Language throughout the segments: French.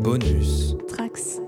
Bonus. Trax.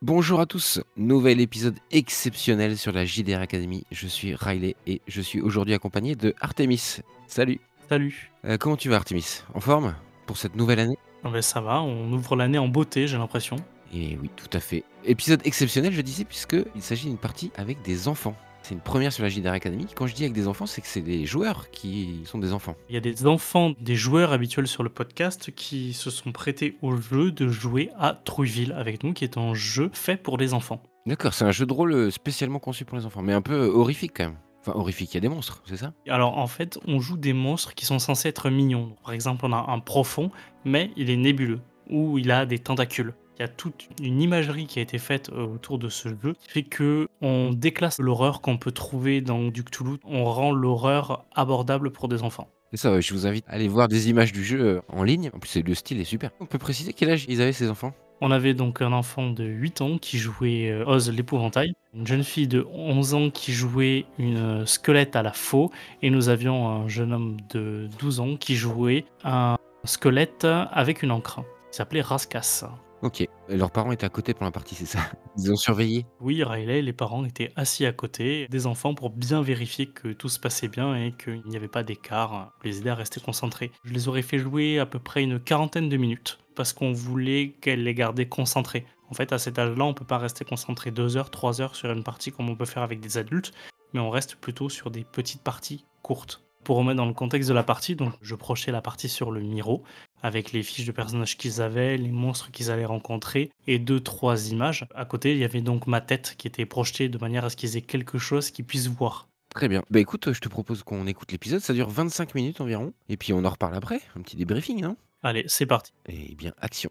Bonjour à tous, nouvel épisode exceptionnel sur la JDR Academy. Je suis Riley et je suis aujourd'hui accompagné de Artemis. Salut. Salut. Euh, comment tu vas Artemis? En forme? Pour cette nouvelle année? Ah ben, ça va, on ouvre l'année en beauté, j'ai l'impression. Et oui, tout à fait. Épisode exceptionnel, je disais, puisqu'il s'agit d'une partie avec des enfants. C'est une première sur la JDR Academy. Quand je dis avec des enfants, c'est que c'est des joueurs qui sont des enfants. Il y a des enfants, des joueurs habituels sur le podcast qui se sont prêtés au jeu de jouer à Trouville avec nous, qui est un jeu fait pour les enfants. D'accord, c'est un jeu de rôle euh, spécialement conçu pour les enfants, mais un peu euh, horrifique quand même. Enfin, horrifique, il y a des monstres, c'est ça? Alors en fait, on joue des monstres qui sont censés être mignons. Par exemple, on a un profond, mais il est nébuleux, ou il a des tentacules. Il y a toute une imagerie qui a été faite euh, autour de ce jeu qui fait que on déclasse l'horreur qu'on peut trouver dans du Cthulhu. On rend l'horreur abordable pour des enfants. C'est ça, je vous invite à aller voir des images du jeu euh, en ligne. En plus, le style est super. On peut préciser quel âge ils avaient ces enfants? On avait donc un enfant de 8 ans qui jouait euh, Oz l'épouvantail, une jeune fille de 11 ans qui jouait une squelette à la faux, et nous avions un jeune homme de 12 ans qui jouait un squelette avec une encre. Il s'appelait Raskas. Ok. Leurs parents étaient à côté pour la partie, c'est ça? Ils ont surveillé? Oui, Riley, les parents étaient assis à côté des enfants pour bien vérifier que tout se passait bien et qu'il n'y avait pas d'écart, pour les aider à rester concentrés. Je les aurais fait jouer à peu près une quarantaine de minutes parce qu'on voulait qu'elles les gardaient concentrées. En fait, à cet âge-là, on peut pas rester concentré 2 heures, 3 heures sur une partie comme on peut faire avec des adultes, mais on reste plutôt sur des petites parties courtes. Pour remettre dans le contexte de la partie, donc je projetais la partie sur le Miro, avec les fiches de personnages qu'ils avaient, les monstres qu'ils allaient rencontrer, et deux, trois images. À côté, il y avait donc ma tête qui était projetée de manière à ce qu'ils aient quelque chose qu'ils puissent voir. Très bien. Bah écoute, je te propose qu'on écoute l'épisode. Ça dure 25 minutes environ. Et puis on en reparle après. Un petit débriefing, non Allez, c'est parti. Eh bien, action.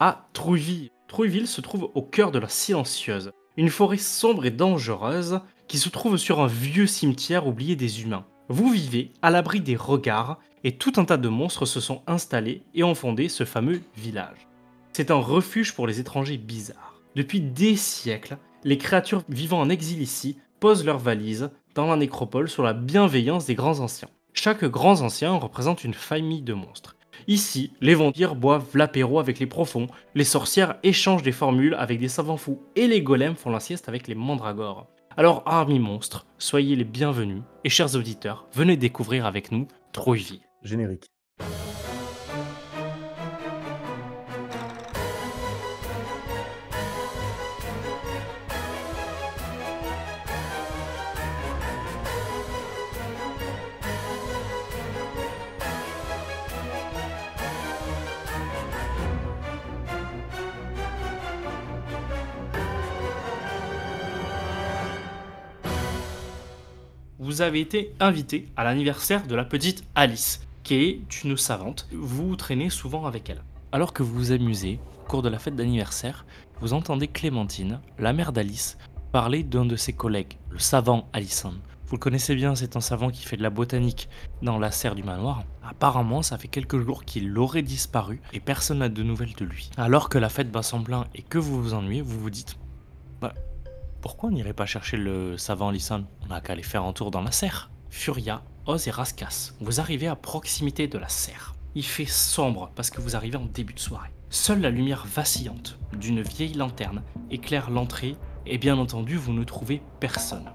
À Trouville. Trouville se trouve au cœur de la silencieuse, une forêt sombre et dangereuse qui se trouve sur un vieux cimetière oublié des humains. Vous vivez à l'abri des regards et tout un tas de monstres se sont installés et ont fondé ce fameux village. C'est un refuge pour les étrangers bizarres. Depuis des siècles, les créatures vivant en exil ici posent leurs valises dans la nécropole sur la bienveillance des grands anciens. Chaque grand ancien représente une famille de monstres. Ici, les vampires boivent l'apéro avec les profonds, les sorcières échangent des formules avec des savants fous et les golems font la sieste avec les mandragores. Alors, armis monstres, soyez les bienvenus et chers auditeurs, venez découvrir avec nous Trouville. Générique. Été invité à l'anniversaire de la petite Alice, qui est une savante. Vous vous traînez souvent avec elle. Alors que vous vous amusez, au cours de la fête d'anniversaire, vous entendez Clémentine, la mère d'Alice, parler d'un de ses collègues, le savant Allison. Vous le connaissez bien, c'est un savant qui fait de la botanique dans la serre du manoir. Apparemment, ça fait quelques jours qu'il aurait disparu et personne n'a de nouvelles de lui. Alors que la fête bat son plein et que vous vous ennuyez, vous vous dites Bah, pourquoi on n'irait pas chercher le savant Allison On n'a qu'à aller faire un tour dans la serre. Furia, Oz et Raskas, vous arrivez à proximité de la serre. Il fait sombre parce que vous arrivez en début de soirée. Seule la lumière vacillante d'une vieille lanterne éclaire l'entrée et bien entendu vous ne trouvez personne.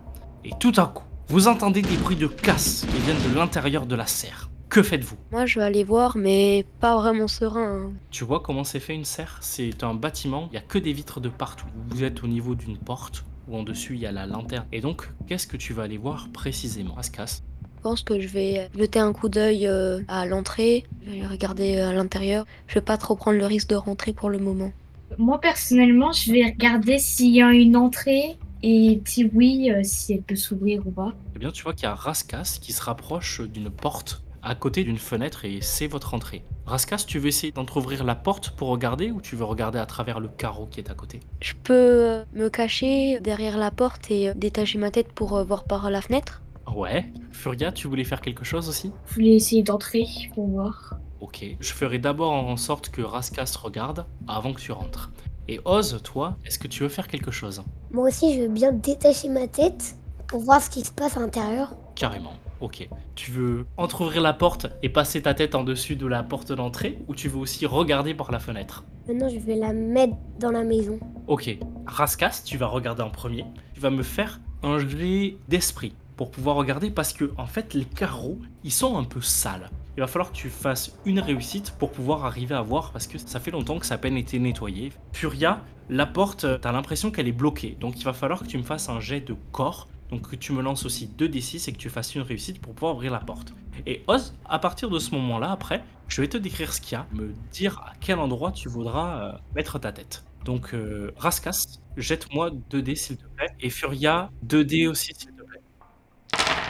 Et tout à coup, vous entendez des bruits de casse qui viennent de l'intérieur de la serre. Que faites-vous? Moi, je vais aller voir, mais pas vraiment serein. hein. Tu vois comment c'est fait une serre? C'est un bâtiment, il n'y a que des vitres de partout. Vous êtes au niveau d'une porte où en dessus il y a la lanterne. Et donc, qu'est-ce que tu vas aller voir précisément Askas Je pense que je vais jeter un coup d'œil euh, à l'entrée, je vais regarder euh, à l'intérieur. Je vais pas trop prendre le risque de rentrer pour le moment. Moi, personnellement, je vais regarder s'il y a une entrée et si oui, euh, si elle peut s'ouvrir ou pas. Eh bien, tu vois qu'il y a Raskas qui se rapproche d'une porte à côté d'une fenêtre et c'est votre entrée. Raskas, tu veux essayer d'entrouvrir la porte pour regarder ou tu veux regarder à travers le carreau qui est à côté? Je peux euh, me cacher derrière la porte et euh, détacher ma tête pour euh, voir par la fenêtre Ouais. Furia, tu voulais faire quelque chose aussi? Je voulais essayer d'entrer pour voir. Ok. Je ferai d'abord en sorte que Raskas regarde avant que tu rentres. Et Oz, toi, est-ce que tu veux faire quelque chose? Moi aussi, je veux bien détacher ma tête pour voir ce qui se passe à l'intérieur. Carrément. Ok. Tu veux entrouvrir la porte et passer ta tête en dessus de la porte d'entrée ou tu veux aussi regarder par la fenêtre? Maintenant, je vais la mettre dans la maison. Ok. Raskas, tu vas regarder en premier. Tu vas me faire un jet d'esprit pour pouvoir regarder parce que en fait les carreaux ils sont un peu sales. Il va falloir que tu fasses une réussite pour pouvoir arriver à voir parce que ça fait longtemps que ça a peine été nettoyé. Furia, la porte, t'as l'impression qu'elle est bloquée. Donc il va falloir que tu me fasses un jet de corps. Donc que tu me lances aussi 2d6 et que tu fasses une réussite pour pouvoir ouvrir la porte. Et Oz, à partir de ce moment-là, après, je vais te décrire ce qu'il y a, me dire à quel endroit tu voudras euh, mettre ta tête. Donc euh, Raskas, jette-moi 2d s'il te plaît. Et Furia, 2d aussi s'il te plaît.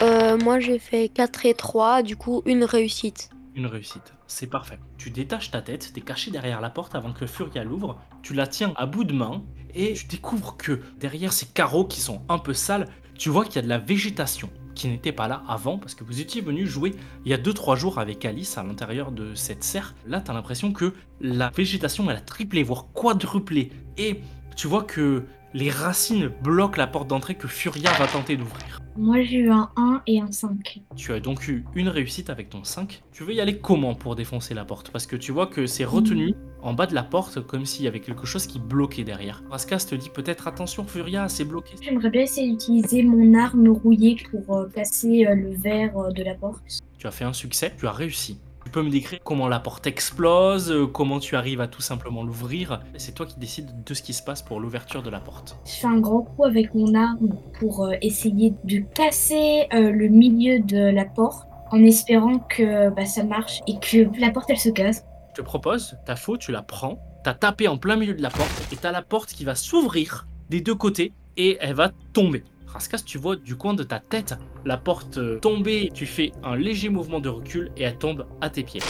Euh, Moi j'ai fait 4 et 3, du coup une réussite. Une réussite, c'est parfait. Tu détaches ta tête, t'es caché derrière la porte avant que Furia l'ouvre, tu la tiens à bout de main et tu découvres que derrière ces carreaux qui sont un peu sales, tu vois qu'il y a de la végétation qui n'était pas là avant parce que vous étiez venu jouer il y a 2-3 jours avec Alice à l'intérieur de cette serre. Là, tu as l'impression que la végétation elle a triplé, voire quadruplé. Et tu vois que les racines bloquent la porte d'entrée que Furia va tenter d'ouvrir. Moi, j'ai eu un 1 et un 5. Tu as donc eu une réussite avec ton 5. Tu veux y aller comment pour défoncer la porte? Parce que tu vois que c'est retenu en bas de la porte comme s'il y avait quelque chose qui bloquait derrière. Raskas te dit peut-être attention Furia, c'est bloqué. J'aimerais bien essayer d'utiliser mon arme rouillée pour euh, casser euh, le verre euh, de la porte. Tu as fait un succès, tu as réussi. Tu peux me décrire comment la porte explose, euh, comment tu arrives à tout simplement l'ouvrir. C'est toi qui décides de ce qui se passe pour l'ouverture de la porte. Je fais un grand coup avec mon arme pour euh, essayer de casser euh, le milieu de la porte en espérant que bah, ça marche et que la porte elle se casse. Je te propose, ta faute, tu la prends, t'as tapé en plein milieu de la porte et t'as la porte qui va s'ouvrir des deux côtés et elle va tomber. Raskas, tu vois du coin de ta tête la porte euh, tomber, tu fais un léger mouvement de recul et elle tombe à tes pieds.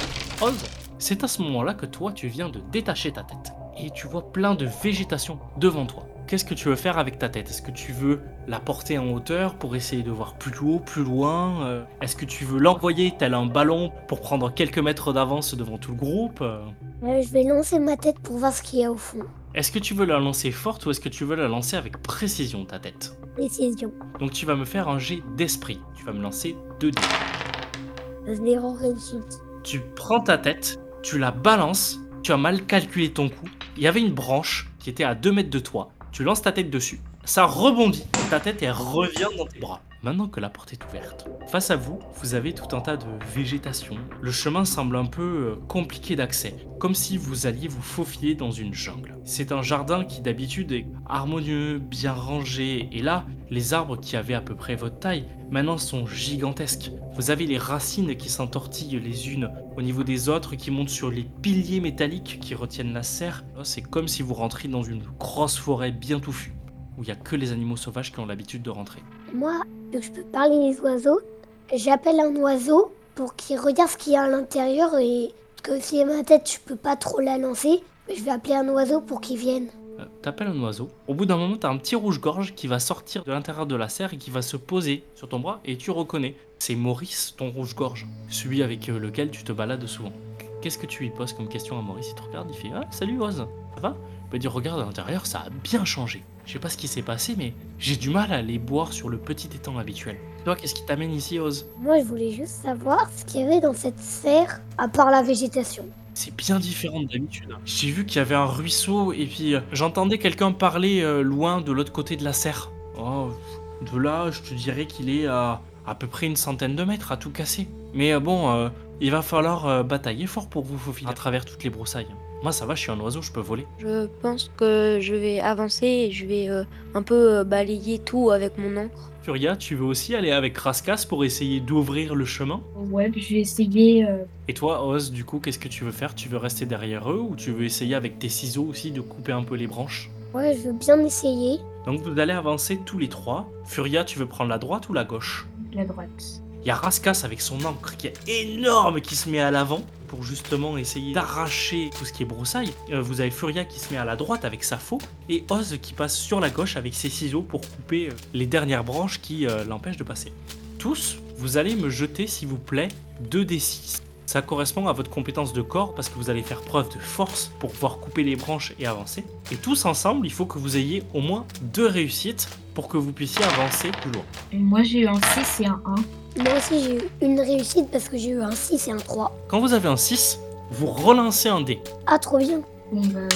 Oz, c'est à ce moment-là que toi tu viens de détacher ta tête et tu vois plein de végétation devant toi. Qu'est-ce que tu veux faire avec ta tête? Est-ce que tu veux la porter en hauteur pour essayer de voir plus haut, plus loin? Euh, Est-ce que tu veux l'envoyer tel un ballon pour prendre quelques mètres d'avance devant tout le groupe? Euh, Euh, je vais lancer ma tête pour voir ce qu'il y a au fond. Est-ce que tu veux la lancer forte ou est-ce que tu veux la lancer avec précision ta tête Précision. Donc tu vas me faire un jet d'esprit. Tu vas me lancer 2 dés. Réussite. Tu prends ta tête, tu la balances, tu as mal calculé ton coup. Il y avait une branche qui était à 2 mètres de toi. Tu lances ta tête dessus. Ça rebondit. Ta tête, elle revient dans tes bras. Maintenant que la porte est ouverte, face à vous, vous avez tout un tas de végétation. Le chemin semble un peu euh, compliqué d'accès, comme si vous alliez vous faufiler dans une jungle. C'est un jardin qui d'habitude est harmonieux, bien rangé, et là, les arbres qui avaient à peu près votre taille, maintenant sont gigantesques. Vous avez les racines qui s'entortillent les unes au niveau des autres, qui montent sur les piliers métalliques qui retiennent la serre. Oh, C'est comme si vous rentriez dans une grosse forêt bien touffue, où il n'y a que les animaux sauvages qui ont l'habitude de rentrer. Moi, que je peux parler les oiseaux, j'appelle un oiseau pour qu'il regarde ce qu'il y a à l'intérieur et que si ma tête, je peux pas trop la lancer, je vais appeler un oiseau pour qu'il vienne. Euh, T'appelles un oiseau. Au bout d'un moment, t'as un petit rouge-gorge qui va sortir de l'intérieur de la serre et qui va se poser sur ton bras et tu reconnais. C'est Maurice, ton rouge-gorge, celui avec euh, lequel tu te balades souvent. Qu'est-ce que tu lui poses comme question à Maurice? Il te regarde, il fait Ah, salut Oz, ça va? Il peut dire Regarde à l'intérieur, ça a bien changé. Je sais pas ce qui s'est passé, mais j'ai du mal à aller boire sur le petit étang habituel. Toi, qu'est-ce qui t'amène ici, Oz Moi, je voulais juste savoir ce qu'il y avait dans cette serre à part la végétation. C'est bien différent de d'habitude. J'ai vu qu'il y avait un ruisseau et puis euh, j'entendais quelqu'un parler euh, loin de l'autre côté de la serre. Oh, de là, je te dirais qu'il est à à peu près une centaine de mètres à tout casser. Mais euh, bon, il va falloir batailler fort pour vous faufiler à travers toutes les broussailles. Moi, ça va, je suis un oiseau, je peux voler. Je pense que je vais avancer et je vais euh, un peu euh, balayer tout avec mon encre. Furia, tu veux aussi aller avec Raskas pour essayer d'ouvrir le chemin? Ouais, puis je vais essayer. euh, Et toi, Oz, du coup, qu'est-ce que tu veux faire? Tu veux rester derrière eux ou tu veux essayer avec tes ciseaux aussi de couper un peu les branches? Ouais, je veux bien essayer. Donc vous allez avancer tous les trois. Furia, tu veux prendre la droite ou la gauche? la droite. Il y a Raskas avec son encre qui est énorme qui se met à l'avant pour justement essayer d'arracher tout ce qui est broussaille. Euh, vous avez Furia qui se met à la droite avec sa faux et Oz qui passe sur la gauche avec ses ciseaux pour couper euh, les dernières branches qui euh, l'empêchent de passer. Tous, vous allez me jeter s'il vous plaît 2d6. Ça correspond à votre compétence de corps parce que vous allez faire preuve de force pour pouvoir couper les branches et avancer. Et tous ensemble, il faut que vous ayez au moins deux réussites pour que vous puissiez avancer plus loin. Moi j'ai eu un 6 et un 1. Moi aussi, j'ai eu une réussite parce que j'ai eu un 6 et un 3. Quand vous avez un 6, vous relancez un dé. Ah, trop bien. Bon bah.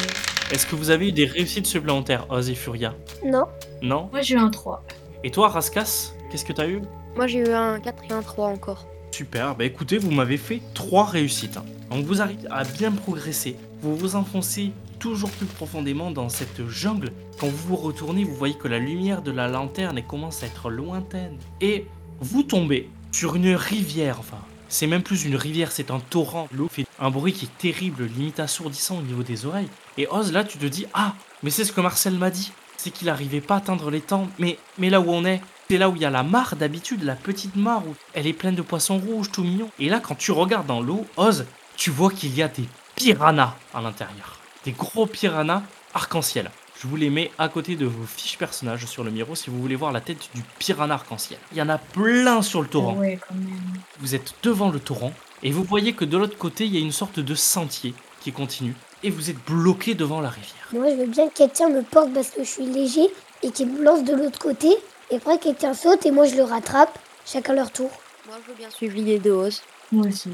Est-ce que vous avez eu des réussites supplémentaires, Oz et Furia? Non. Non? Moi j'ai eu un 3. Et toi, Raskas, qu'est-ce que t'as eu? Moi j'ai eu un 4 et un 3 encore. Super, bah écoutez, vous m'avez fait trois réussites. hein. Donc vous arrivez à bien progresser. Vous vous enfoncez toujours plus profondément dans cette jungle. Quand vous vous retournez, vous voyez que la lumière de la lanterne commence à être lointaine. Et vous tombez sur une rivière, enfin, c'est même plus une rivière, c'est un torrent. L'eau fait un bruit qui est terrible, limite assourdissant au niveau des oreilles. Et Oz, là, tu te dis, ah, mais c'est ce que Marcel m'a dit. C'est qu'il n'arrivait pas à atteindre les temps. Mais, mais là où on est, c'est là où il y a la mare d'habitude, la petite mare où elle est pleine de poissons rouges, tout mignon. Et là, quand tu regardes dans l'eau, Oz, tu vois qu'il y a des piranhas à l'intérieur. Des gros piranhas arc-en-ciel. Je vous les mets à côté de vos fiches personnages sur le miro si vous voulez voir la tête du piranha arc-en-ciel. Il y en a plein sur le torrent. Ouais, quand même. Vous êtes devant le torrent et vous voyez que de l'autre côté, il y a une sorte de sentier qui continue et vous êtes bloqué devant la rivière. Moi, je veux bien que quelqu'un me porte parce que je suis léger et qu'il me lance de l'autre côté. Et après, quelqu'un saute et moi, je le rattrape. Chacun leur tour. Moi je veux bien suivre l'idée de Oz. Moi aussi.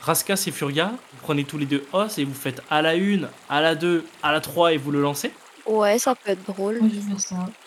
Raskas et Furia, vous prenez tous les deux os et vous faites à la 1, à la 2, à la 3 et vous le lancez. Ouais, ça peut être drôle. Moi.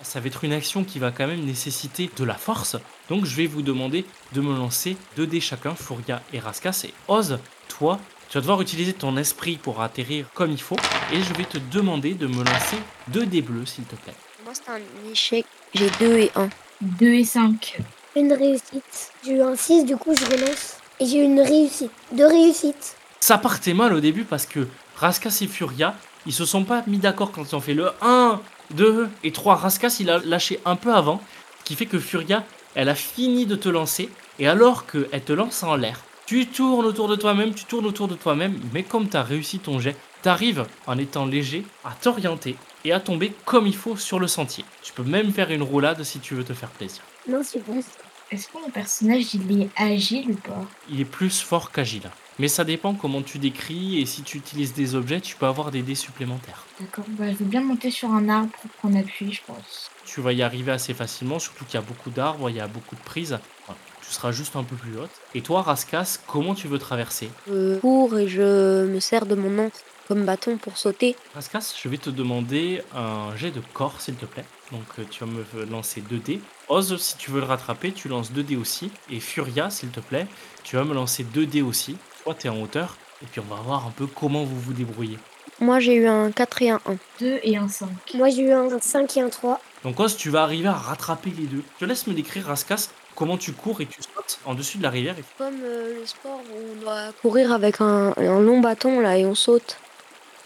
Ça va être une action qui va quand même nécessiter de la force. Donc je vais vous demander de me lancer 2 dés chacun, Furia et Raskas. Et Oz, toi, tu vas devoir utiliser ton esprit pour atterrir comme il faut. Et je vais te demander de me lancer 2 dés bleus, s'il te plaît. Moi c'est un échec. J'ai 2 et 1. 2 et 5. Une réussite. J'ai eu un 6, du coup, je relance. Et j'ai eu une réussite. Deux réussites. Ça partait mal au début parce que Raskas et Furia, ils se sont pas mis d'accord quand ils ont fait le 1, 2 et 3. Raskas, il a lâché un peu avant, ce qui fait que Furia, elle a fini de te lancer, et alors qu'elle te lance en l'air, tu tournes autour de toi-même, tu tournes autour de toi-même, mais comme tu as réussi ton jet, tu arrives en étant léger à t'orienter et à tomber comme il faut sur le sentier. Tu peux même faire une roulade si tu veux te faire plaisir. Non, c'est bon. Est-ce que mon personnage il est agile ou pas? Il est plus fort qu'agile. Mais ça dépend comment tu décris et si tu utilises des objets, tu peux avoir des dés supplémentaires. D'accord. Bah, je veux bien monter sur un arbre pour prendre appui, je pense. Tu vas y arriver assez facilement, surtout qu'il y a beaucoup d'arbres, il y a beaucoup de prises. Voilà. Tu seras juste un peu plus haute. Et toi, Raskas, comment tu veux traverser? Je cours et je me sers de mon encre comme bâton pour sauter. Raskas, je vais te demander un jet de corps, s'il te plaît. Donc euh, tu vas me lancer 2 dés. Oz, si tu veux le rattraper, tu lances 2 dés aussi. Et Furia, s'il te plaît, tu vas me lancer 2 dés aussi. Toi, tu es en hauteur. Et puis on va voir un peu comment vous vous débrouillez. Moi j'ai eu un 4 et un 1. 2 et un 5. Moi, j'ai eu un 5 et un 3. Donc Oz, tu vas arriver à rattraper les deux. Je te laisse me décrire, Raskas, comment tu cours et tu sautes en dessus de la rivière. Et Comme euh, le sport où on doit courir avec un, un long bâton là et on saute.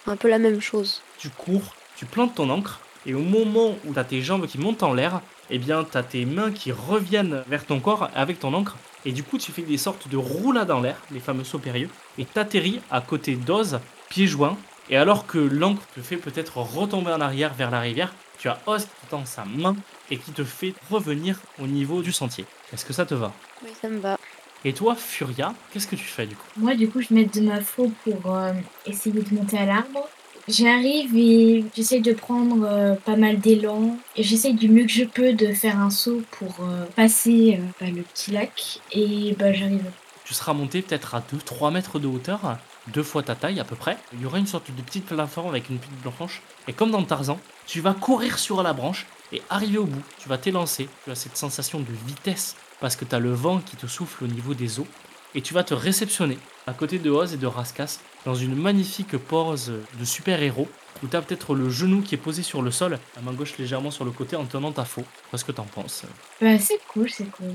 Un peu la même chose. tu cours, tu plantes ton encre, et au moment où tu as tes jambes qui montent en l'air, eh bien, tu as tes mains qui reviennent vers ton corps avec ton encre, et du coup, tu fais des sortes de roulades en l'air, les fameux sauts périlleux, et t'atterris à côté d'Oz, pieds joints, et alors que l'encre te fait peut-être retomber en arrière vers la rivière, tu as Oz qui tend sa main et qui te fait revenir au niveau du sentier. Est-ce que ça te va? Oui, ça me va. Et toi, Furia, qu'est-ce que tu fais du coup? Moi, du coup, je mets de ma faux pour euh, essayer de monter à l'arbre. J'arrive et j'essaye de prendre euh, pas mal d'élan. Et j'essaye du mieux que je peux de faire un saut pour euh, passer euh, bah, le petit lac. Et bah, j'arrive. Tu seras monté peut-être à 2-3 mètres de hauteur, deux fois ta taille à peu près. Il y aura une sorte de petite plateforme avec une petite branche. Et comme dans Tarzan, tu vas courir sur la branche et arriver au bout. Tu vas t'élancer. Tu as cette sensation de vitesse parce que tu as le vent qui te souffle au niveau des os. Et tu vas te réceptionner à côté de Oz et de Raskas dans une magnifique pose de super-héros où tu as peut-être le genou qui est posé sur le sol, la main gauche légèrement sur le côté en tenant ta faux. Qu'est-ce que t'en penses Bah, c'est cool, c'est cool.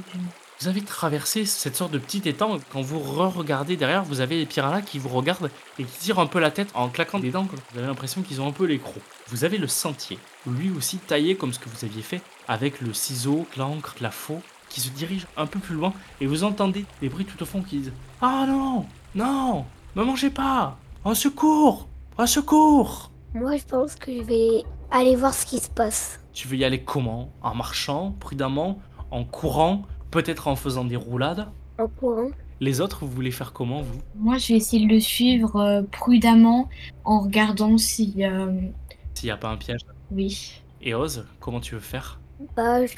Vous avez traversé cette sorte de petit étang. Quand vous re-regardez derrière, vous avez les piranhas qui vous regardent et qui tirent un peu la tête en claquant des dents. Vous avez l'impression qu'ils ont un peu les crocs. Vous avez le sentier, lui aussi taillé comme ce que vous aviez fait, avec le ciseau, l'encre, la faux. qui se dirige un peu plus loin et vous entendez des bruits tout au fond qui disent Ah non Non Me mangez pas Au secours Au secours Moi, je pense que je vais aller voir ce qui se passe. Tu veux y aller comment? En marchant, prudemment, en courant, peut-être en faisant des roulades? En courant. Les autres, vous voulez faire comment, vous? Moi, je vais essayer de le suivre euh, prudemment en regardant si. euh, S'il n'y a pas un piège. Oui. Et Oz, comment tu veux faire? Bah, je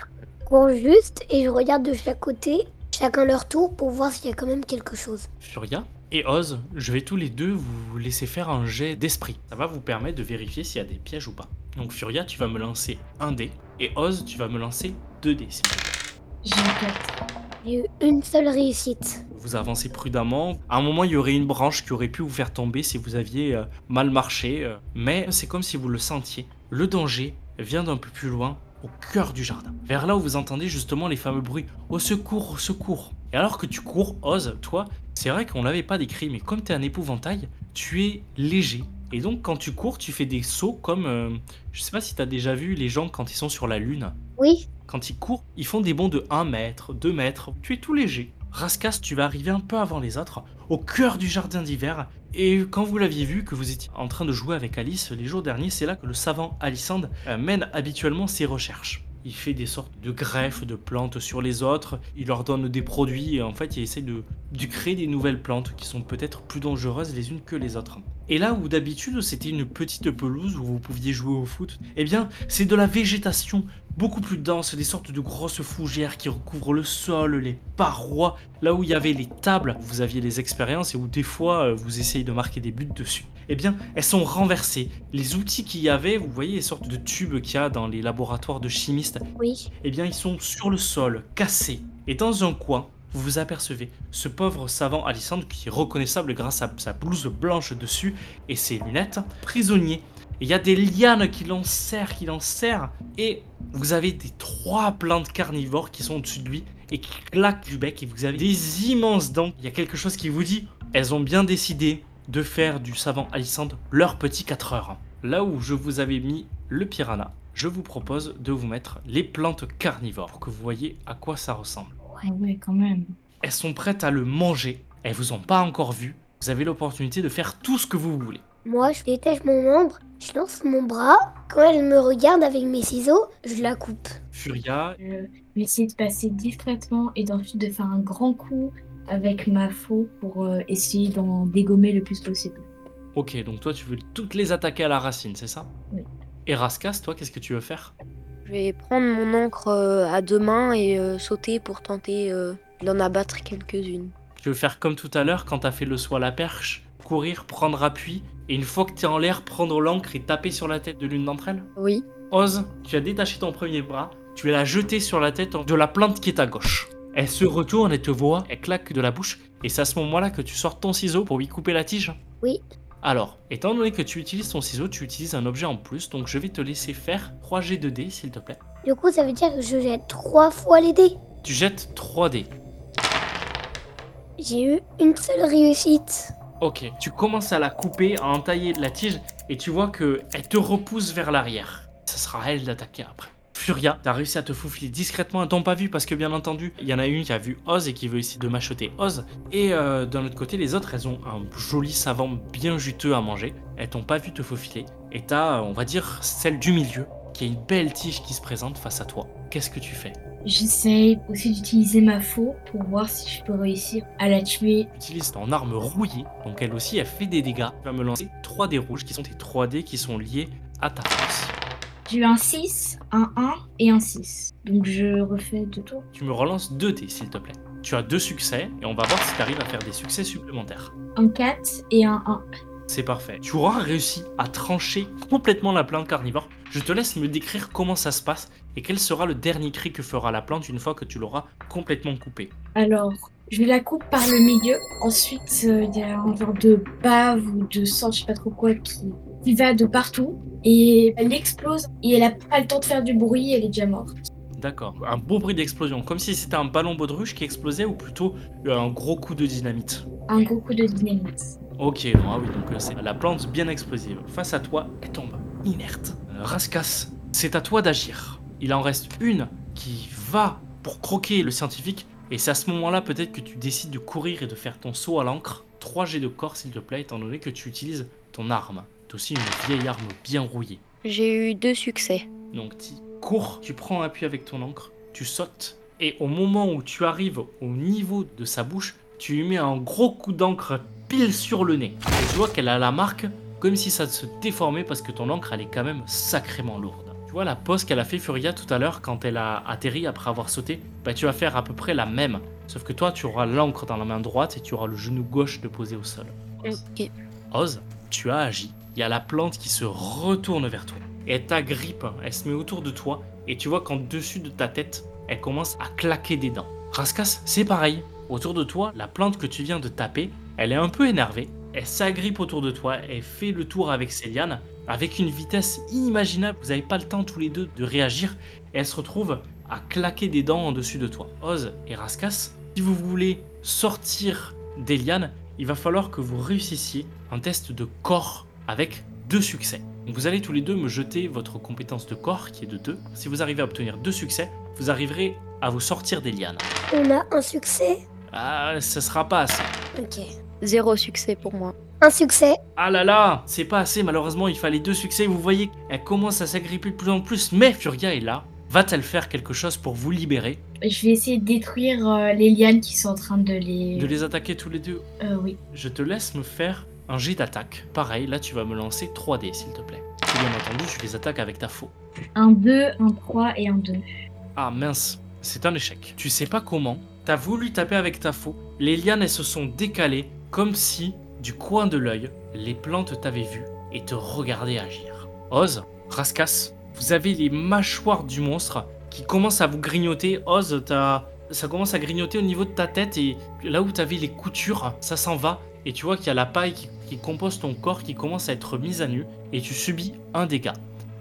cours juste et je regarde de chaque côté, chacun leur tour, pour voir s'il y a quand même quelque chose. Furia? Et Oz, je vais tous les deux vous laisser faire un jet d'esprit. Ça va vous permettre de vérifier s'il y a des pièges ou pas. Donc Furia, tu vas me lancer un dé. Et Oz, tu vas me lancer deux dés. s'il te plaît. J'ai un 4. J'ai eu une seule réussite. Vous avancez prudemment. À un moment, il y aurait une branche qui aurait pu vous faire tomber si vous aviez euh, mal marché. euh, mais c'est comme si vous le sentiez. Le danger vient d'un peu plus loin, au cœur du jardin. Vers là où vous entendez justement les fameux bruits. Au secours, au secours. Et alors que tu cours, Oz, toi, c'est vrai qu'on l'avait pas décrit, mais comme tu es un épouvantail, tu es léger. Et donc quand tu cours, tu fais des sauts comme... euh, je sais pas si tu as déjà vu les gens quand ils sont sur la lune. Oui, Quand ils courent, ils font des bonds de 1 mètre, 2 mètres. Tu es tout léger. Raskas, tu vas arriver un peu avant les autres, au cœur du jardin d'hiver. Et quand vous l'aviez vu, que vous étiez en train de jouer avec Alice les jours derniers, c'est là que le savant Alicande euh, mène habituellement ses recherches. Il fait des sortes de greffes de plantes sur les autres, il leur donne des produits et en fait il essaie de, de créer des nouvelles plantes qui sont peut-être plus dangereuses les unes que les autres. Et là où d'habitude c'était une petite pelouse où vous pouviez jouer au foot, eh bien c'est de la végétation beaucoup plus dense, des sortes de grosses fougères qui recouvrent le sol, les parois, là où il y avait les tables, vous aviez les expériences et où des fois euh, vous essayez de marquer des buts dessus. Eh bien, elles sont renversées. Les outils qu'il y avait, vous voyez les sortes de tubes qu'il y a dans les laboratoires de chimistes, oui. eh bien ils sont sur le sol, cassés. Et dans un coin, vous vous apercevez ce pauvre savant Alissandre qui est reconnaissable grâce à sa blouse blanche dessus et ses lunettes, prisonnier. Il y a des lianes qui l'enserrent, qui l'enserrent, et vous avez des trois plantes carnivores qui sont au-dessus de lui et qui claquent du bec, et vous avez des immenses dents. Il y a quelque chose qui vous dit, elles ont bien décidé de faire du savant Alissandre leur petit 4 heures. Là où je vous avais mis le piranha, je vous propose de vous mettre les plantes carnivores pour que vous voyez à quoi ça ressemble. Ah ouais, quand même. Elles sont prêtes à le manger, elles vous ont pas encore vu, vous avez l'opportunité de faire tout ce que vous voulez. Moi, je détache mon membre, je lance mon bras. Quand elle me regarde avec mes ciseaux, je la coupe. Furia, Je vais essayer de passer discrètement et ensuite de faire un grand coup avec ma faux pour euh, essayer d'en dégommer le plus possible. ok, donc toi tu veux toutes les attaquer à la racine, c'est ça? Oui. Et Raskas, toi qu'est-ce que tu veux faire? Je vais prendre mon encre euh, à deux mains et euh, sauter pour tenter euh, d'en abattre quelques-unes. Tu veux faire comme tout à l'heure quand t'as fait le saut à la perche, courir, prendre appui, et une fois que t'es en l'air, prendre l'encre et taper sur la tête de l'une d'entre elles? Oui. Oz, tu as détaché ton premier bras, tu vas la jeter sur la tête de la plante qui est à gauche. Elle se retourne et te voit, elle claque de la bouche, et c'est à ce moment-là que tu sors ton ciseau pour lui couper la tige Oui. Alors, étant donné que tu utilises ton ciseau, tu utilises un objet en plus, donc je vais te laisser faire 3 G de dés, s'il te plaît. Du coup, ça veut dire que je jette trois fois les dés. Tu jettes 3 dés. J'ai eu une seule réussite. Ok, tu commences à la couper, à entailler de la tige, et tu vois que elle te repousse vers l'arrière. Ça sera à elle d'attaquer après. Furia, t'as réussi à te faufiler discrètement, elles t'ont pas vu parce que bien entendu, il y en a une qui a vu Oz et qui veut essayer de macheter Oz. Et euh, d'un autre côté, les autres, elles ont un joli savant bien juteux à manger. Elles t'ont pas vu te faufiler. Et t'as, euh, on va dire, celle du milieu, qui a une belle tige qui se présente face à toi. Qu'est-ce que tu fais? J'essaye aussi d'utiliser ma faux pour voir si je peux réussir à la tuer. Utilise ton arme rouillée, donc elle aussi, elle fait des dégâts. Tu vas me lancer 3 dés rouges qui sont tes 3 dés qui sont liés à ta force. J'ai eu un 6, un 1 et un 6. Donc je refais deux tours. Tu me relances 2 dés, s'il te plaît. Tu as deux succès, et on va voir si tu arrives à faire des succès supplémentaires. Un 4 et un 1. C'est parfait. Tu auras réussi à trancher complètement la plante carnivore. Je te laisse me décrire comment ça se passe et quel sera le dernier cri que fera la plante une fois que tu l'auras complètement coupée. Alors, je la coupe par le milieu. Ensuite, euh, il y a un genre de bave ou de sang, je sais pas trop quoi, qui, qui va de partout. Et elle explose. Et elle a pas le temps de faire du bruit, elle est déjà morte. D'accord. Un beau bruit d'explosion, comme si c'était un ballon baudruche qui explosait ou plutôt un gros coup de dynamite. Un gros coup de dynamite. Ok, ah oui, donc euh, c'est la plante bien explosive. Face à toi, elle tombe inerte. Euh, Raskas, c'est à toi d'agir. Il en reste une qui va pour croquer le scientifique. Et c'est à ce moment-là peut-être que tu décides de courir et de faire ton saut à l'encre. 3 G de corps s'il te plaît, étant donné que tu utilises ton arme. Aussi une vieille arme bien rouillée. J'ai eu deux succès. Donc tu cours, tu prends appui avec ton encre, tu sautes, et au moment où tu arrives au niveau de sa bouche, tu lui mets un gros coup d'encre pile sur le nez. Et tu vois qu'elle a la marque comme si ça se déformait parce que ton encre elle est quand même sacrément lourde. Tu vois la pose qu'elle a fait Furia tout à l'heure quand elle a atterri après avoir sauté? Bah tu vas faire à peu près la même. Sauf que toi tu auras l'encre dans la main droite et tu auras le genou gauche de poser au sol. Ok. Oz, tu as agi. Il y a la plante qui se retourne vers toi. Elle t'agrippe, elle se met autour de toi, et tu vois qu'en dessus de ta tête, elle commence à claquer des dents. Raskas, c'est pareil. Autour de toi, la plante que tu viens de taper, elle est un peu énervée. Elle s'agrippe autour de toi, elle fait le tour avec ses lianes, avec une vitesse inimaginable. Vous n'avez pas le temps tous les deux de réagir. Et elle se retrouve à claquer des dents en dessus de toi. Oz et Raskas, si vous voulez sortir des lianes, il va falloir que vous réussissiez un test de corps avec deux succès. Donc vous allez tous les deux me jeter votre compétence de corps qui est de 2. Si vous arrivez à obtenir deux succès, vous arriverez à vous sortir des lianes. On a un succès. Ah, ça sera pas assez. Ok. Zéro succès pour moi. Un succès. Ah là là, c'est pas assez malheureusement, il fallait deux succès. Vous voyez, elle commence à s'agripper de plus en plus, mais Furia est là. Va-t-elle faire quelque chose pour vous libérer? Je vais essayer de détruire euh, les lianes qui sont en train de les. De les attaquer tous les deux? Euh, oui. Je te laisse me faire un jet d'attaque. Pareil, là tu vas me lancer 3D s'il te plaît. Et bien entendu, tu les attaques avec ta faux. Un 2, un 3 et un 2. Ah mince, c'est un échec. Tu sais pas comment, t'as voulu taper avec ta faux. Les lianes, elles se sont décalées comme si, du coin de l'œil, les plantes t'avaient vu et te regardaient agir. Oz, Raskas, vous avez les mâchoires du monstre qui commencent à vous grignoter. Oz, t'as... ça commence à grignoter au niveau de ta tête et là où t'avais les coutures, ça s'en va. Et tu vois qu'il y a la paille qui, qui compose ton corps qui commence à être mise à nu et tu subis un dégât.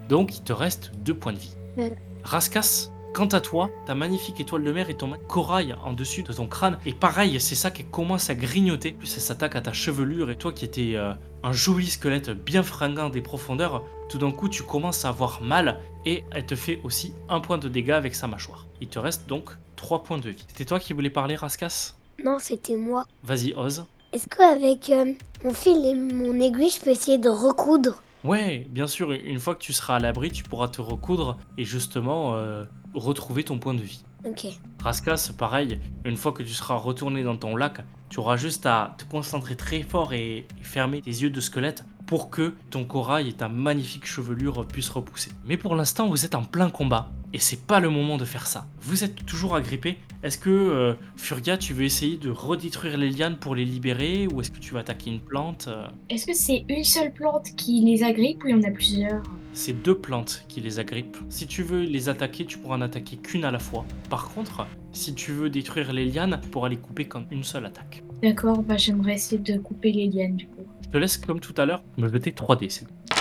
Donc il te reste deux points de vie. Ouais. Raskas, quant à toi, ta magnifique étoile de mer est en corail en dessus de ton crâne. Et pareil, c'est ça qui commence à grignoter. Plus elle s'attaque à ta chevelure et toi qui étais euh, un joli squelette bien fringant des profondeurs, tout d'un coup tu commences à avoir mal et elle te fait aussi un point de dégâts avec sa mâchoire. Il te reste donc trois points de vie. C'était toi qui voulais parler, Raskas? Non, c'était moi. Vas-y, ose. Est-ce qu'avec euh, mon fil et mon aiguille, je peux essayer de recoudre? Ouais, bien sûr, une fois que tu seras à l'abri, tu pourras te recoudre et justement euh, retrouver ton point de vie. Ok. Raskas, pareil, une fois que tu seras retourné dans ton lac, tu auras juste à te concentrer très fort et, et fermer tes yeux de squelette pour que ton corail et ta magnifique chevelure puissent repousser. Mais pour l'instant, vous êtes en plein combat et c'est pas le moment de faire ça. Vous êtes toujours agrippé. Est-ce que euh, Furia, tu veux essayer de redétruire les lianes pour les libérer ou est-ce que tu vas attaquer une plante euh? Est-ce que c'est une seule plante qui les agrippe ou il y en a plusieurs? C'est deux plantes qui les agrippent. Si tu veux les attaquer, tu pourras en attaquer qu'une à la fois. Par contre, si tu veux détruire les lianes, tu pourras les couper comme une seule attaque. D'accord, bah j'aimerais essayer de couper les lianes du coup. Je te laisse, comme tout à l'heure, me jeter 3D. s'il te plaît.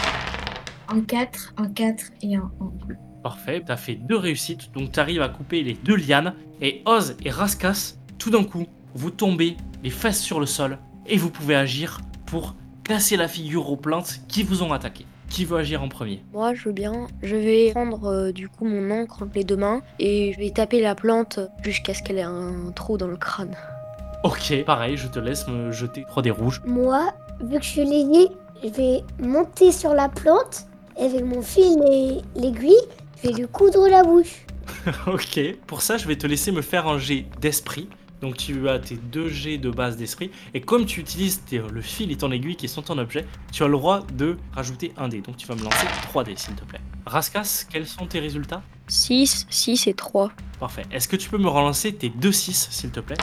Un 4, un 4 et un 1. Parfait, t'as fait deux réussites, donc t'arrives à couper les deux lianes. Et Oz et Raskas, tout d'un coup, vous tombez les fesses sur le sol et vous pouvez agir pour casser la figure aux plantes qui vous ont attaqué. Qui veut agir en premier? Moi, je veux bien. Je vais prendre euh, du coup mon encre entre les deux mains et je vais taper la plante jusqu'à ce qu'elle ait un trou dans le crâne. Ok, pareil, je te laisse me jeter 3D rouges. Moi, vu que je suis je vais monter sur la plante avec mon fil et l'aiguille, je vais lui coudre la bouche. ok, pour ça, je vais te laisser me faire un jet d'esprit. Donc tu as tes deux jets de base d'esprit. Et comme tu utilises tes- le fil et ton aiguille qui sont ton objet, tu as le droit de rajouter un dé. Donc tu vas me lancer 3 dés, s'il te plaît. Raskas, quels sont tes résultats? 6, 6 et 3. Parfait. Est-ce que tu peux me relancer tes deux 6, s'il te plaît?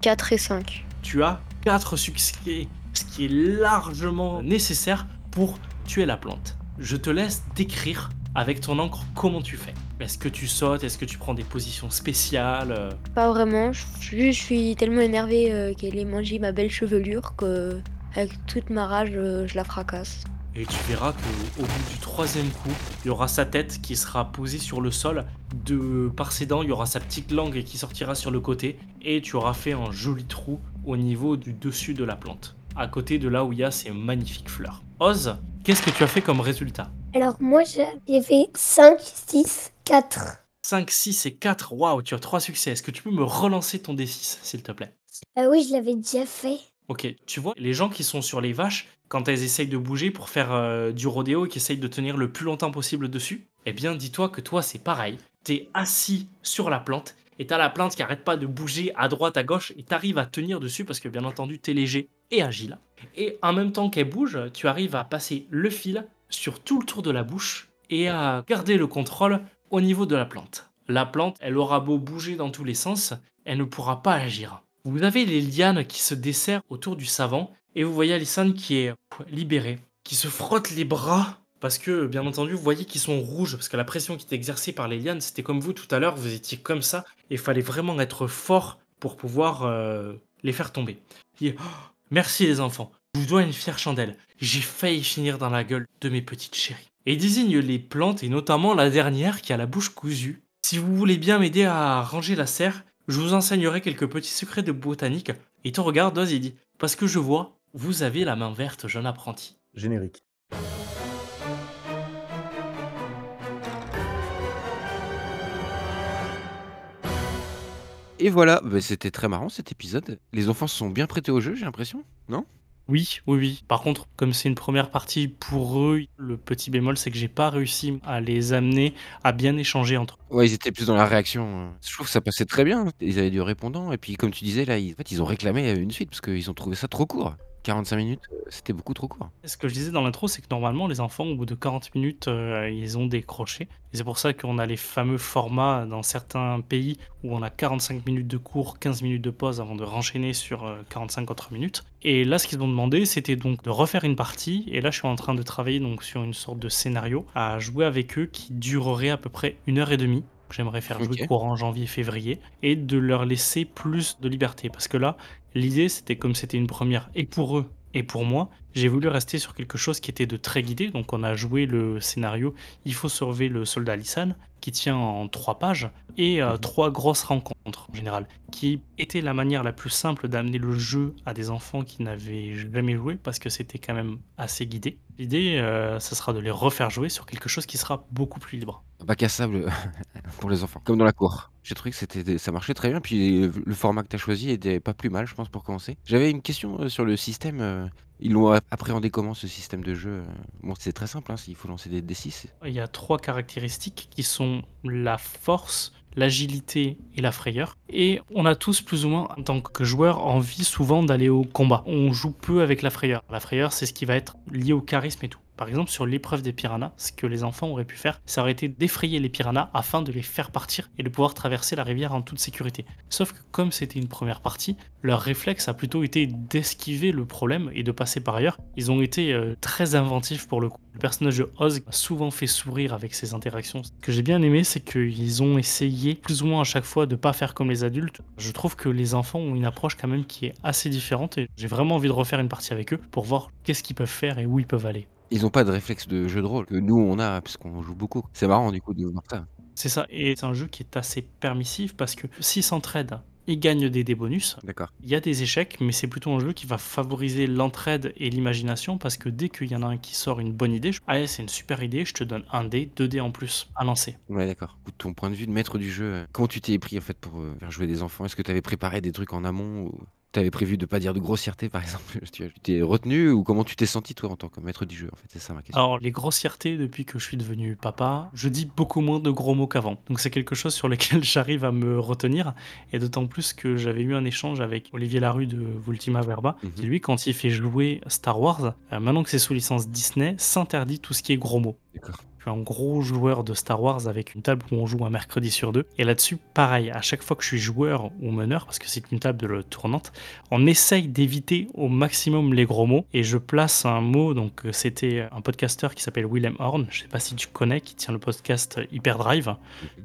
4 et 5. Tu as 4 succès, ce qui est largement nécessaire pour tuer la plante. Je te laisse décrire avec ton encre comment tu fais? Est-ce que tu sautes? Est-ce que tu prends des positions spéciales? Pas vraiment, je, suis tellement énervé euh, qu'elle ait mangé ma belle chevelure que avec toute ma rage, euh, je la fracasse. Et tu verras qu'au bout du troisième coup, il y aura sa tête qui sera posée sur le sol. De par ses dents, il y aura sa petite langue qui sortira sur le côté. Et tu auras fait un joli trou au niveau du dessus de la plante. À côté de là où il y a ces magnifiques fleurs. Oz, qu'est-ce que tu as fait comme résultat? Alors moi, j'ai fait 5, 6, 4. 5, 6 et 4. Waouh, tu as 3 succès. Est-ce que tu peux me relancer ton D6, s'il te plaît? Ah oui, je l'avais déjà fait. Ok, tu vois, les gens qui sont sur les vaches, quand elles essayent de bouger pour faire euh, du rodéo et qui essayent de tenir le plus longtemps possible dessus, eh bien, dis-toi que toi, c'est pareil. T'es assis sur la plante et t'as la plante qui arrête pas de bouger à droite, à gauche et t'arrives à tenir dessus parce que, bien entendu, t'es léger et agile. Et en même temps qu'elle bouge, tu arrives à passer le fil sur tout le tour de la bouche et à garder le contrôle au niveau de la plante. La plante, elle aura beau bouger dans tous les sens, elle ne pourra pas agir. Vous avez les lianes qui se desserrent autour du savant et vous voyez Alison qui est libérée, qui se frotte les bras parce que, bien entendu, vous voyez qu'ils sont rouges parce que la pression qui est exercée par les lianes, c'était comme vous tout à l'heure, vous étiez comme ça et il fallait vraiment être fort pour pouvoir euh, les faire tomber. Oh, merci les enfants, je vous dois une fière chandelle. J'ai failli finir dans la gueule de mes petites chéries. Et il désigne les plantes et notamment la dernière qui a la bouche cousue. Si vous voulez bien m'aider à ranger la serre, je vous enseignerai quelques petits secrets de botanique. Et te regarde, Oz, il dit Parce que je vois, vous avez la main verte, jeune apprenti. Générique. Et voilà, bah, c'était très marrant cet épisode. Les enfants se sont bien prêtés au jeu, j'ai l'impression, non? Oui, oui, oui. Par contre, comme c'est une première partie pour eux, le petit bémol, c'est que j'ai pas réussi à les amener à bien échanger entre eux. Ouais, ils étaient plus dans la réaction. euh. Je trouve que ça passait très bien. Ils avaient du répondant. Et puis, comme tu disais, là, ils, en fait, ils ont réclamé une suite parce qu'ils ont trouvé ça trop court. 45 minutes, euh, c'était beaucoup trop court. Ce que je disais dans l'intro, c'est que normalement, les enfants, au bout de 40 minutes, euh, ils ont décroché. C'est pour ça qu'on a les fameux formats dans certains pays où on a 45 minutes de cours, 15 minutes de pause avant de renchaîner sur euh, 45 autres minutes. Et là, ce qu'ils ont demandé, c'était donc de refaire une partie. Et là, je suis en train de travailler donc sur une sorte de scénario à jouer avec eux qui durerait à peu près une heure et demie. J'aimerais faire jouer courant janvier-février et de leur laisser plus de liberté. Parce que là, l'idée, c'était comme c'était une première et pour eux et pour moi, j'ai voulu rester sur quelque chose qui était de très guidé. Donc, on a joué le scénario Il faut sauver le soldat Lissan, qui tient en trois pages, et euh, Mhm. trois grosses rencontres en général, qui était la manière la plus simple d'amener le jeu à des enfants qui n'avaient jamais joué, parce que c'était quand même assez guidé. L'idée, euh, ça sera de les refaire jouer sur quelque chose qui sera beaucoup plus libre. Bac à sable pour les enfants, comme dans la cour. J'ai trouvé que c'était, ça marchait très bien. Puis euh, le format que tu as choisi était pas plus mal, je pense, pour commencer. J'avais une question euh, sur le système. Ils l'ont appréhendé comment ce système de jeu euh? Bon, c'est très simple, hein, il faut lancer des D6. Il y a trois caractéristiques qui sont la force, l'agilité et la frayeur. Et on a tous plus ou moins, en tant que joueur, envie souvent d'aller au combat. On joue peu avec la frayeur. La frayeur, c'est ce qui va être lié au charisme et tout. Par exemple, sur l'épreuve des piranhas, ce que les enfants auraient pu faire, ça aurait été d'effrayer les piranhas afin de les faire partir et de pouvoir traverser la rivière en toute sécurité. Sauf que comme c'était une première partie, leur réflexe a plutôt été d'esquiver le problème et de passer par ailleurs. Ils ont été euh, très inventifs pour le coup. Le personnage de Oz a souvent fait sourire avec ses interactions. Ce que j'ai bien aimé, c'est qu'ils ont essayé plus ou moins à chaque fois de pas faire comme les adultes. Je trouve que les enfants ont une approche quand même qui est assez différente et j'ai vraiment envie de refaire une partie avec eux pour voir qu'est-ce qu'ils peuvent faire et où ils peuvent aller. Ils ont pas de réflexe de jeu de rôle que nous on a, parce qu'on joue beaucoup. C'est marrant du coup de voir ça. C'est ça, et c'est un jeu qui est assez permissif parce que s'ils s'entraident, ils gagnent des, des bonus. D'accord. Il y a des échecs, mais c'est plutôt un jeu qui va favoriser l'entraide et l'imagination parce que dès qu'il y en a un qui sort une bonne idée, je... ah c'est une super idée, je te donne un dé, deux dés en plus à lancer. Ouais, d'accord. De ton point de vue de maître du jeu, euh, comment tu t'es pris en fait pour euh, faire jouer des enfants? Est-ce que tu avais préparé des trucs en amont ou t'avais prévu de pas dire de grossièreté par exemple Tu tu t'es retenu ou comment tu t'es senti toi en tant que maître du jeu En fait, c'est ça ma question. Alors les grossièretés depuis que je suis devenu papa, je dis beaucoup moins de gros mots qu'avant. Donc c'est quelque chose sur lequel j'arrive à me retenir et d'autant plus que j'avais eu un échange avec Olivier Larue de Vultima Verba Mhm. qui lui quand il fait jouer Star Wars, euh, maintenant que c'est sous licence Disney, s'interdit tout ce qui est gros mots. D'accord. Je suis un gros joueur de Star Wars avec une table où on joue un mercredi sur deux. Et là-dessus, pareil, à chaque fois que je suis joueur ou meneur, parce que c'est une table tournante, on essaye d'éviter au maximum les gros mots. Et je place un mot, donc euh, c'était un podcasteur qui s'appelle Willem Horn, je sais pas si tu connais, qui tient le podcast Hyperdrive,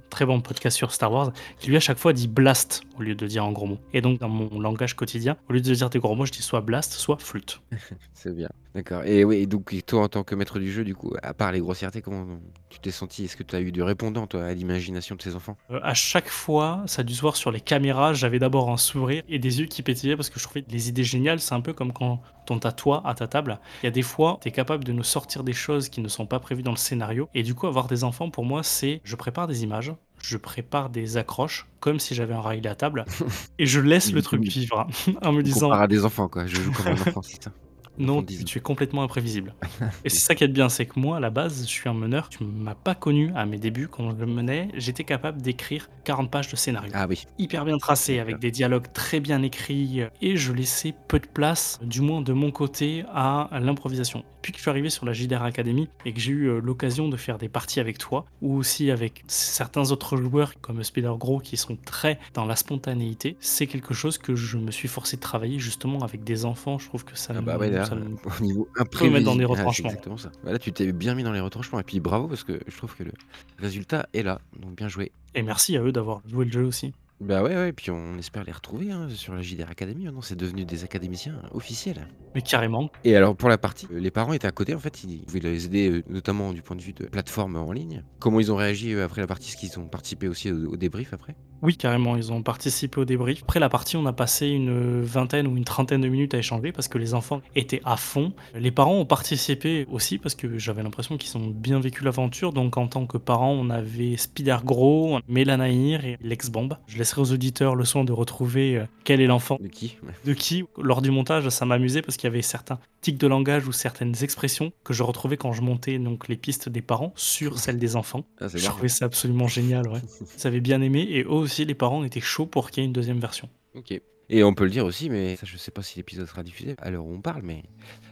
très bon podcast sur Star Wars, qui lui à chaque fois dit blast au lieu de dire un gros mot. Et donc dans mon langage quotidien, au lieu de dire des gros mots, je dis soit blast, soit flûte. C'est bien. D'accord. Et oui, donc toi en tant que maître du jeu, du coup, à part les grossièretés, comment tu t'es senti Est-ce que tu as eu du répondant toi à l'imagination de ces enfants? Euh, à chaque fois, ça a dû se voir sur les caméras, j'avais d'abord un sourire et des yeux qui pétillaient parce que je trouvais les idées géniales. C'est un peu comme quand on t'a toi à ta table. Il y a des fois, tu es capable de nous sortir des choses qui ne sont pas prévues dans le scénario. Et du coup, avoir des enfants, pour moi, c'est je prépare des images, je prépare des accroches comme si j'avais un rail à table et je laisse le truc vivre en me disant à des enfants, quoi. Je joue comme un enfant, ça. Non, tu es complètement imprévisible. Et c'est ça qui est bien, c'est que moi, à la base, je suis un meneur. Tu m'as pas connu à mes débuts quand je le menais. J'étais capable d'écrire 40 pages de scénario. Ah oui. Hyper bien tracé, avec des dialogues très bien écrits. Et je laissais peu de place, du moins de mon côté, à l'improvisation. Puis que je suis arrivé sur la JDR Academy et que j'ai eu euh, l'occasion de faire des parties avec toi, ou aussi avec certains autres joueurs comme Spider Gros qui sont très dans la spontanéité, c'est quelque chose que je me suis forcé de travailler justement avec des enfants. Je trouve que ça Ah bah ouais, là, ça me- au niveau peut mettre dans des. Ah, retranchements. exactement ça. Bah là, tu t'es bien mis dans les retranchements. Et puis bravo, parce que je trouve que le résultat est là. Donc bien joué. Et merci à eux d'avoir joué le jeu aussi. Bah ouais, ouais. Et puis on espère les retrouver hein, sur la JDR Academy. Maintenant, c'est devenu des académiciens officiels. Mais carrément. Et alors pour la partie, euh, les parents étaient à côté en fait, ils pouvaient les aider euh, notamment du point de vue de plateforme en ligne. Comment ils ont réagi euh, après la partie? Est-ce qu'ils ont participé aussi au, au débrief après? Oui, carrément, ils ont participé au débrief. Après la partie, on a passé une vingtaine ou une trentaine de minutes à échanger parce que les enfants étaient à fond. Les parents ont participé aussi parce que j'avais l'impression qu'ils ont bien vécu l'aventure. Donc en tant que parents, on avait Spider Gros, Mélanaïr et l'ex-bombe. Je laisserai aux auditeurs le soin de retrouver euh, quel est l'enfant De qui Ouais. de qui. Lors du montage, ça m'amusait parce qu'il y avait certains tics de langage ou certaines expressions que je retrouvais quand je montais donc les pistes des parents sur celles des enfants. Ah, Je trouvais ça absolument génial, ouais. Ils avaient bien aimé et eux aussi, les parents étaient chauds pour qu'il y ait une deuxième version. Ok. Et on peut le dire aussi, mais ça, je sais pas si l'épisode sera diffusé à l'heure où on parle, mais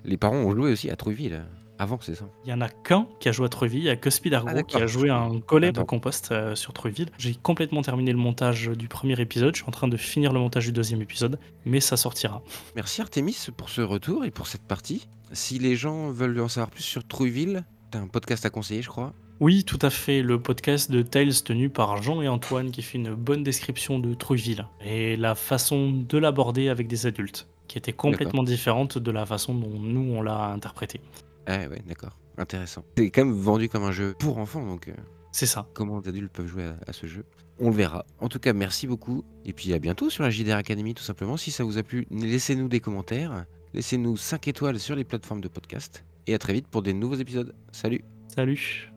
les parents ont joué aussi à Trouville. Avant, c'est ça. Il y en a qu'un qui a joué à Treville, il y a que Spidargo Ah, qui a joué un golem de compost euh, sur Treville. J'ai complètement terminé le montage du premier épisode, je suis en train de finir le montage du deuxième épisode, mais ça sortira. Merci Artemis pour ce retour et pour cette partie. Si les gens veulent en savoir plus sur Trouville, t'as un podcast à conseiller, je crois. Oui, tout à fait, le podcast de Tales tenu par Jean et Antoine qui fait une bonne description de Trouville et la façon de l'aborder avec des adultes, qui était complètement différente de la façon dont nous on l'a interprété. Ah ouais, d'accord. Intéressant. C'est quand même vendu comme un jeu pour enfants, donc euh, C'est ça. comment les adultes peuvent jouer à, à ce jeu On le verra. En tout cas, merci beaucoup. Et puis à bientôt sur la JDR Academy, tout simplement. Si ça vous a plu, laissez-nous des commentaires. Laissez-nous 5 étoiles sur les plateformes de podcast. Et à très vite pour des nouveaux épisodes. Salut Salut